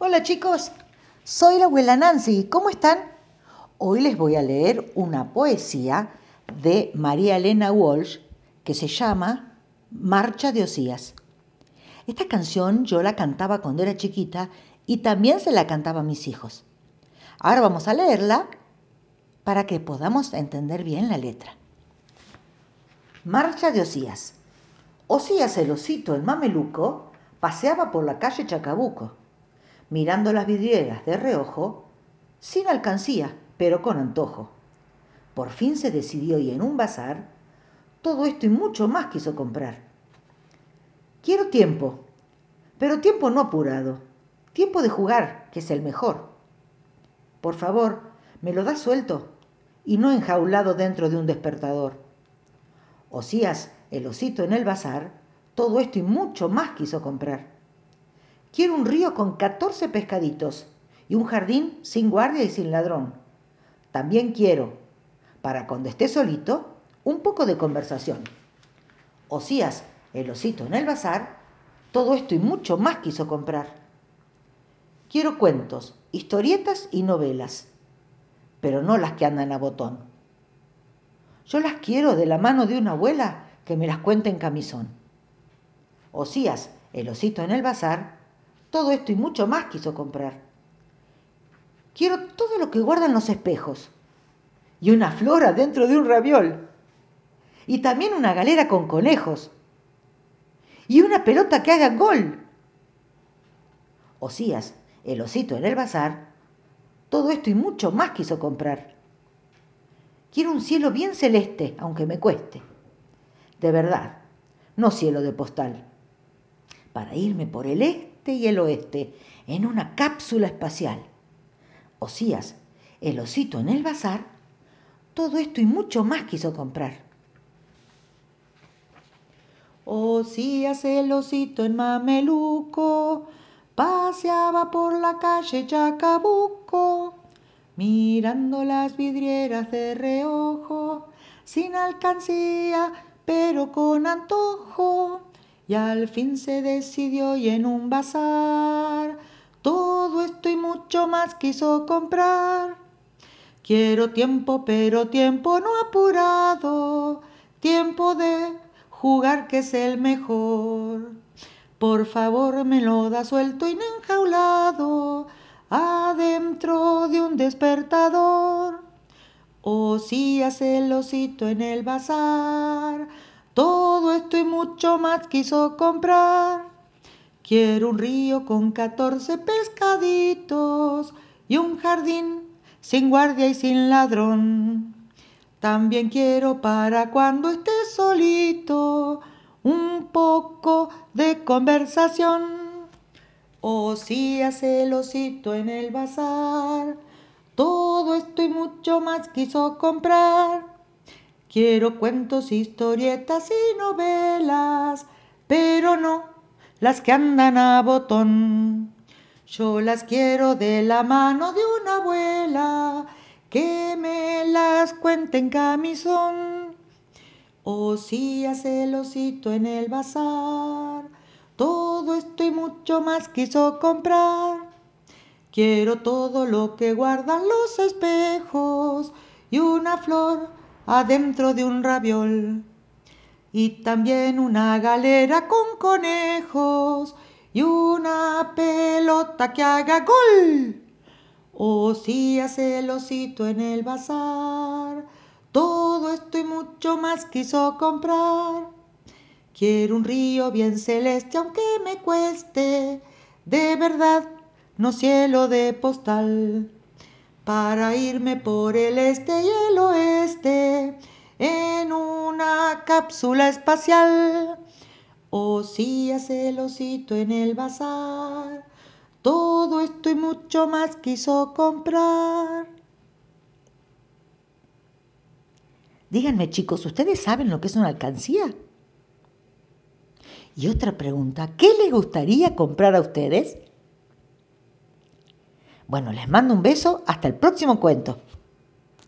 Hola chicos, soy la abuela Nancy. ¿Cómo están? Hoy les voy a leer una poesía de María Elena Walsh que se llama Marcha de Osías. Esta canción yo la cantaba cuando era chiquita y también se la cantaba a mis hijos. Ahora vamos a leerla para que podamos entender bien la letra. Marcha de Osías. Osías el osito en mameluco paseaba por la calle Chacabuco mirando las vidrieras de reojo, sin alcancía, pero con antojo. Por fin se decidió y en un bazar, todo esto y mucho más quiso comprar. Quiero tiempo, pero tiempo no apurado, tiempo de jugar, que es el mejor. Por favor, me lo das suelto y no enjaulado dentro de un despertador. Osías, el osito en el bazar, todo esto y mucho más quiso comprar. Quiero un río con 14 pescaditos y un jardín sin guardia y sin ladrón. También quiero, para cuando esté solito, un poco de conversación. Osías, el osito en el bazar, todo esto y mucho más quiso comprar. Quiero cuentos, historietas y novelas, pero no las que andan a botón. Yo las quiero de la mano de una abuela que me las cuente en camisón. Osías, el osito en el bazar, todo esto y mucho más quiso comprar. Quiero todo lo que guardan los espejos. Y una flora dentro de un raviol. Y también una galera con conejos. Y una pelota que haga gol. Osías, el osito en el bazar, todo esto y mucho más quiso comprar. Quiero un cielo bien celeste, aunque me cueste. De verdad, no cielo de postal. Para irme por el este y el oeste en una cápsula espacial. Osías, el osito en el bazar, todo esto y mucho más quiso comprar. Osías, el osito en mameluco, paseaba por la calle Chacabuco, mirando las vidrieras de reojo, sin alcancía, pero con antojo y al fin se decidió y en un bazar todo esto y mucho más quiso comprar. Quiero tiempo, pero tiempo no apurado, tiempo de jugar que es el mejor. Por favor me lo da suelto y enjaulado, adentro de un despertador. O si hace el en el bazar, todo esto y mucho más quiso comprar. Quiero un río con catorce pescaditos y un jardín sin guardia y sin ladrón. También quiero para cuando esté solito un poco de conversación. O si hace el osito en el bazar, todo esto y mucho más quiso comprar. Quiero cuentos, historietas y novelas, pero no las que andan a botón. Yo las quiero de la mano de una abuela que me las cuente en camisón. O si hace el osito en el bazar, todo esto y mucho más quiso comprar. Quiero todo lo que guardan los espejos y una flor adentro de un raviol. Y también una galera con conejos y una pelota que haga gol. O si hace el osito en el bazar, todo esto y mucho más quiso comprar. Quiero un río bien celeste aunque me cueste, de verdad, no cielo de postal para irme por el este y el oeste en una cápsula espacial. O si hace el osito en el bazar, todo esto y mucho más quiso comprar. Díganme chicos, ¿ustedes saben lo que es una alcancía? Y otra pregunta, ¿qué les gustaría comprar a ustedes? Bueno, les mando un beso, hasta el próximo cuento.